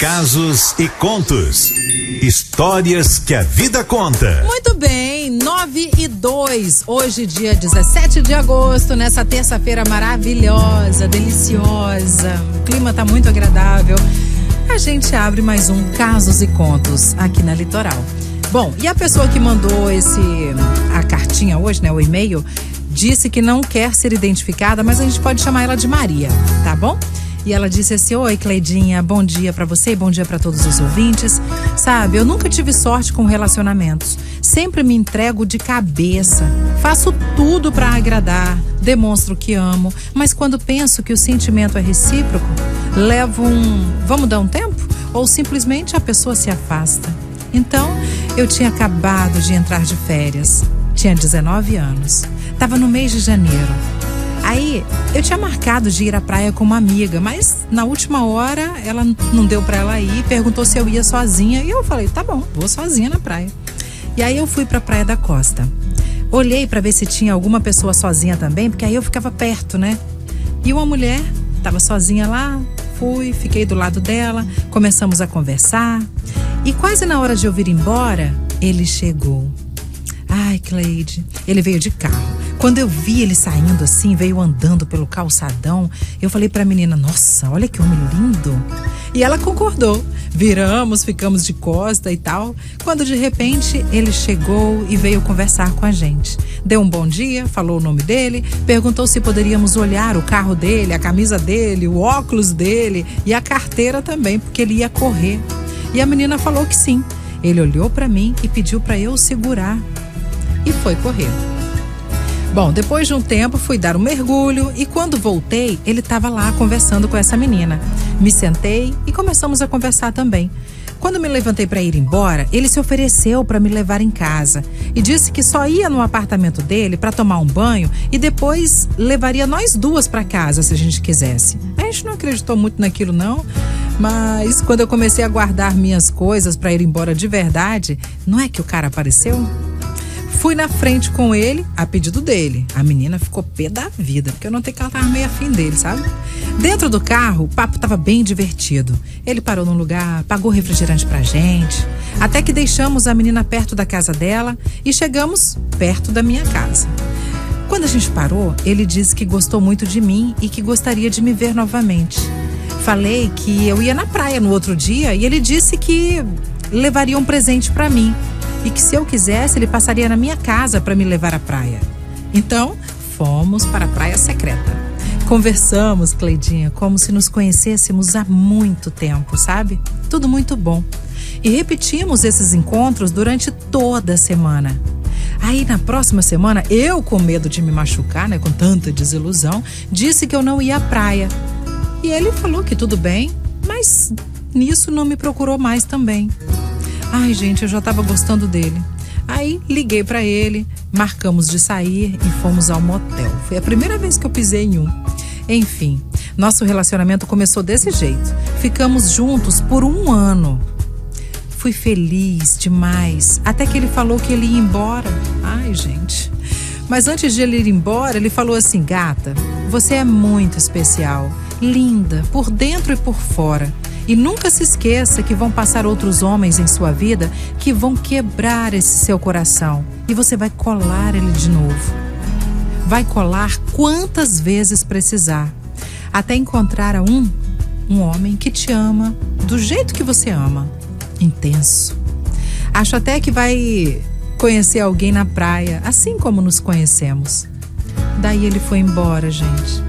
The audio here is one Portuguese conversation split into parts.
Casos e contos. Histórias que a vida conta. Muito bem, 9 e 2. Hoje, dia 17 de agosto, nessa terça-feira maravilhosa, deliciosa. O clima tá muito agradável. A gente abre mais um Casos e Contos aqui na Litoral. Bom, e a pessoa que mandou esse a cartinha hoje, né, o e-mail, disse que não quer ser identificada, mas a gente pode chamar ela de Maria, tá bom? E ela disse assim: Oi, Cleidinha, bom dia para você e bom dia para todos os ouvintes. Sabe, eu nunca tive sorte com relacionamentos. Sempre me entrego de cabeça. Faço tudo para agradar, demonstro que amo, mas quando penso que o sentimento é recíproco, levo um. Vamos dar um tempo? Ou simplesmente a pessoa se afasta. Então, eu tinha acabado de entrar de férias. Tinha 19 anos. Tava no mês de janeiro. Aí eu tinha marcado de ir à praia com uma amiga, mas na última hora ela não deu para ela ir, perguntou se eu ia sozinha e eu falei: "Tá bom, vou sozinha na praia". E aí eu fui para a Praia da Costa. Olhei para ver se tinha alguma pessoa sozinha também, porque aí eu ficava perto, né? E uma mulher estava sozinha lá, fui, fiquei do lado dela, começamos a conversar. E quase na hora de eu vir embora, ele chegou. Ai, Cleide, ele veio de carro. Quando eu vi ele saindo assim, veio andando pelo calçadão, eu falei para a menina: Nossa, olha que homem lindo. E ela concordou. Viramos, ficamos de costa e tal. Quando de repente ele chegou e veio conversar com a gente. Deu um bom dia, falou o nome dele, perguntou se poderíamos olhar o carro dele, a camisa dele, o óculos dele e a carteira também, porque ele ia correr. E a menina falou que sim. Ele olhou para mim e pediu para eu segurar. E foi correr. Bom, depois de um tempo fui dar um mergulho e quando voltei, ele estava lá conversando com essa menina. Me sentei e começamos a conversar também. Quando me levantei para ir embora, ele se ofereceu para me levar em casa e disse que só ia no apartamento dele para tomar um banho e depois levaria nós duas para casa se a gente quisesse. A gente não acreditou muito naquilo não, mas quando eu comecei a guardar minhas coisas para ir embora de verdade, não é que o cara apareceu? Fui na frente com ele, a pedido dele. A menina ficou pé da vida, porque eu não tenho que ela tava meio afim dele, sabe? Dentro do carro, o papo tava bem divertido. Ele parou num lugar, pagou refrigerante pra gente. Até que deixamos a menina perto da casa dela e chegamos perto da minha casa. Quando a gente parou, ele disse que gostou muito de mim e que gostaria de me ver novamente. Falei que eu ia na praia no outro dia e ele disse que levaria um presente para mim e que se eu quisesse ele passaria na minha casa para me levar à praia. Então, fomos para a praia secreta. Conversamos, Cleidinha, como se nos conhecêssemos há muito tempo, sabe? Tudo muito bom. E repetimos esses encontros durante toda a semana. Aí na próxima semana, eu com medo de me machucar, né, com tanta desilusão, disse que eu não ia à praia. E ele falou que tudo bem, mas nisso não me procurou mais também. Ai, gente, eu já estava gostando dele. Aí liguei para ele, marcamos de sair e fomos ao motel. Foi a primeira vez que eu pisei em um. Enfim, nosso relacionamento começou desse jeito. Ficamos juntos por um ano. Fui feliz demais, até que ele falou que ele ia embora. Ai, gente. Mas antes de ele ir embora, ele falou assim: gata, você é muito especial, linda, por dentro e por fora. E nunca se esqueça que vão passar outros homens em sua vida que vão quebrar esse seu coração e você vai colar ele de novo. Vai colar quantas vezes precisar, até encontrar a um um homem que te ama do jeito que você ama, intenso. Acho até que vai conhecer alguém na praia, assim como nos conhecemos. Daí ele foi embora, gente.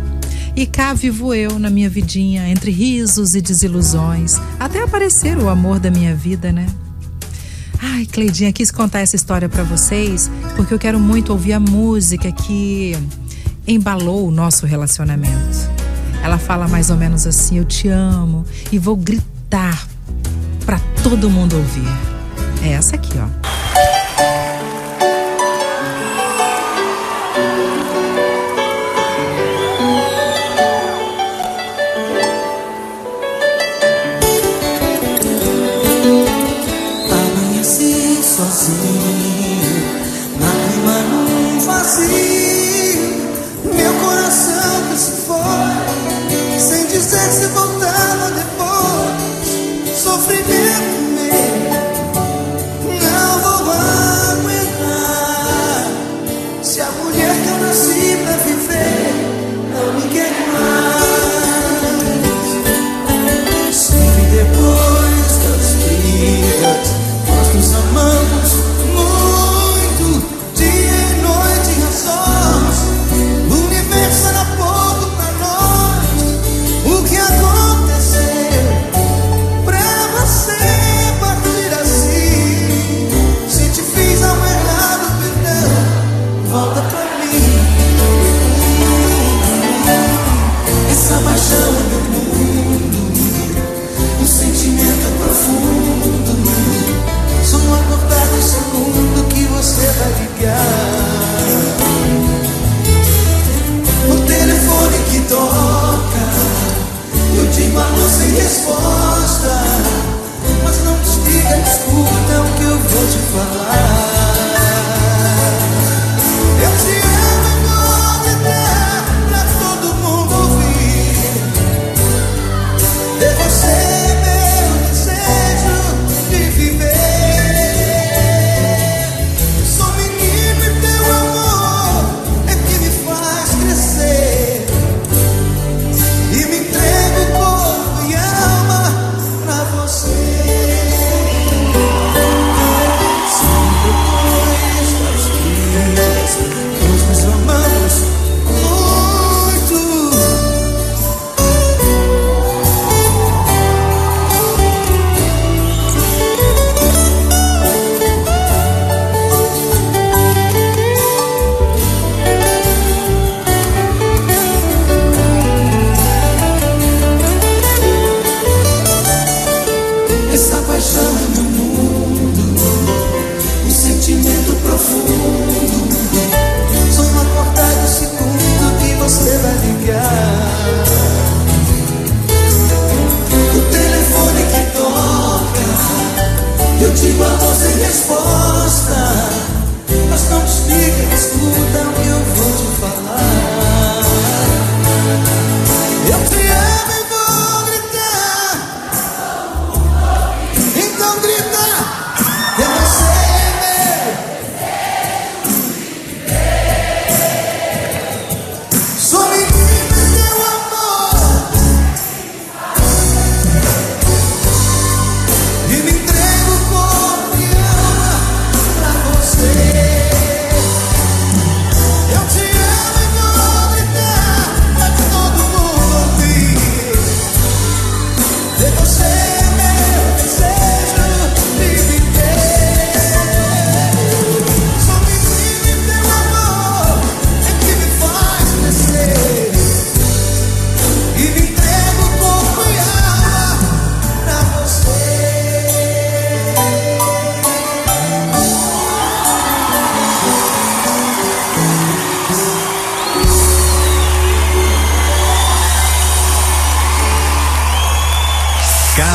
E cá vivo eu na minha vidinha, entre risos e desilusões, até aparecer o amor da minha vida, né? Ai, Cleidinha, quis contar essa história para vocês porque eu quero muito ouvir a música que embalou o nosso relacionamento. Ela fala mais ou menos assim: Eu te amo e vou gritar para todo mundo ouvir. É essa aqui, ó.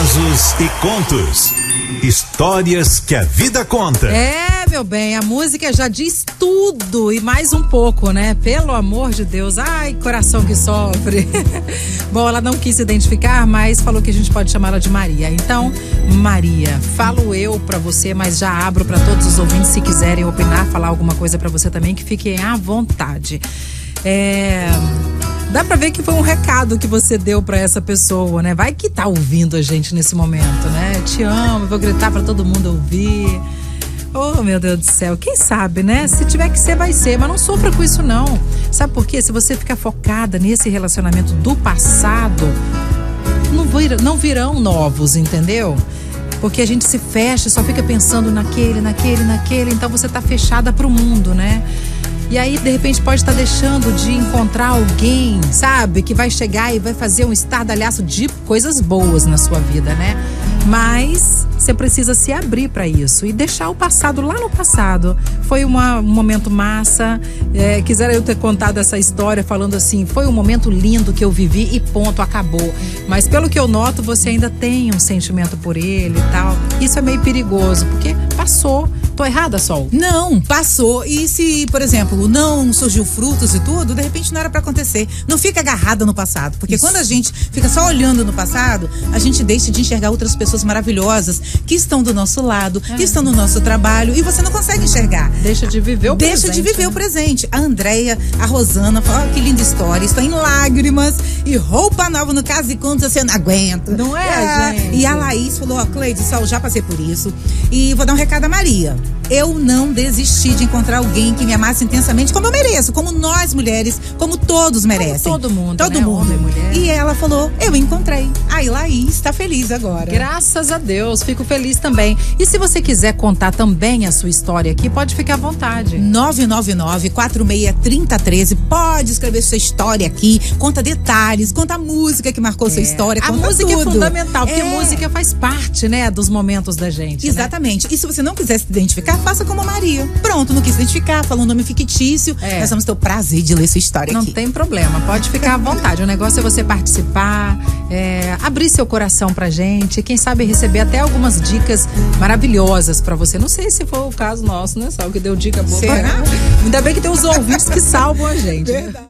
Casos e contos. Histórias que a vida conta. É, meu bem, a música já diz tudo e mais um pouco, né? Pelo amor de Deus. Ai, coração que sofre. Bom, ela não quis se identificar, mas falou que a gente pode chamá-la de Maria. Então, Maria, falo eu pra você, mas já abro pra todos os ouvintes se quiserem opinar, falar alguma coisa pra você também, que fiquem à vontade. É. Dá pra ver que foi um recado que você deu pra essa pessoa, né? Vai que tá ouvindo a gente nesse momento, né? Te amo, vou gritar pra todo mundo ouvir. Oh, meu Deus do céu. Quem sabe, né? Se tiver que ser, vai ser. Mas não sofra com isso, não. Sabe por quê? Se você ficar focada nesse relacionamento do passado, não, vir, não virão novos, entendeu? Porque a gente se fecha, só fica pensando naquele, naquele, naquele. Então você tá fechada pro mundo, né? E aí, de repente, pode estar deixando de encontrar alguém, sabe? Que vai chegar e vai fazer um estardalhaço de coisas boas na sua vida, né? Mas você precisa se abrir para isso e deixar o passado lá no passado. Foi uma, um momento massa. É, quisera eu ter contado essa história falando assim: foi um momento lindo que eu vivi e ponto, acabou. Mas pelo que eu noto, você ainda tem um sentimento por ele e tal. Isso é meio perigoso, porque passou. Tô errada, Sol? Não, passou. E se, por exemplo, não surgiu frutos e tudo, de repente não era pra acontecer. Não fica agarrada no passado. Porque quando a gente fica só olhando no passado, a gente deixa de enxergar outras pessoas maravilhosas que estão do nosso lado, que estão no nosso trabalho e você não consegue enxergar. Deixa de viver o Deixa presente. de viver né? o presente. A Andréia, a Rosana, fala, oh, que linda história. Estou em lágrimas e roupa nova no caso e contas você não aguenta. Não é, gente? E a Laís falou, ó, Cleide, Sol, já passei por isso. E vou dar um recado a Maria. Eu não desisti de encontrar alguém que me amasse intensamente como eu mereço, como nós mulheres, como todos merecem. todo mundo, Todo né? mundo. Homem, mulher. E ela falou, eu encontrei. Está feliz agora. Graças a Deus, fico feliz também. E se você quiser contar também a sua história aqui, pode ficar à vontade. 999-463013. Pode escrever sua história aqui, conta detalhes, conta a música que marcou sua história. a música é tudo. fundamental, porque É. música faz parte, né, dos momentos da gente. né? Exatamente. E se você não quiser se identificar, faça como a Maria. Pronto, não quis se identificar, falou um nome fictício. É. Nós vamos ter o prazer de ler sua história Não aqui. tem problema, pode ficar à vontade. O negócio é você participar, é, abrir seu coração pra gente, quem sabe receber até algumas dicas maravilhosas pra você. Não sei se for o caso nosso, né, Sal, que deu dica boa. Será? Ainda bem que tem os ouvintes que salvam a gente. né?